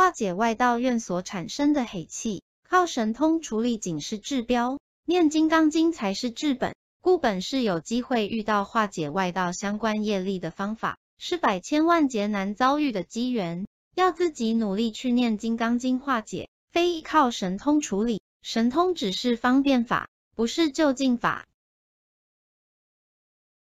化解外道院所产生的黑气，靠神通处理仅是治标，念金刚经才是治本。故本是有机会遇到化解外道相关业力的方法，是百千万劫难遭遇的机缘，要自己努力去念金刚经化解，非依靠神通处理。神通只是方便法，不是就近法。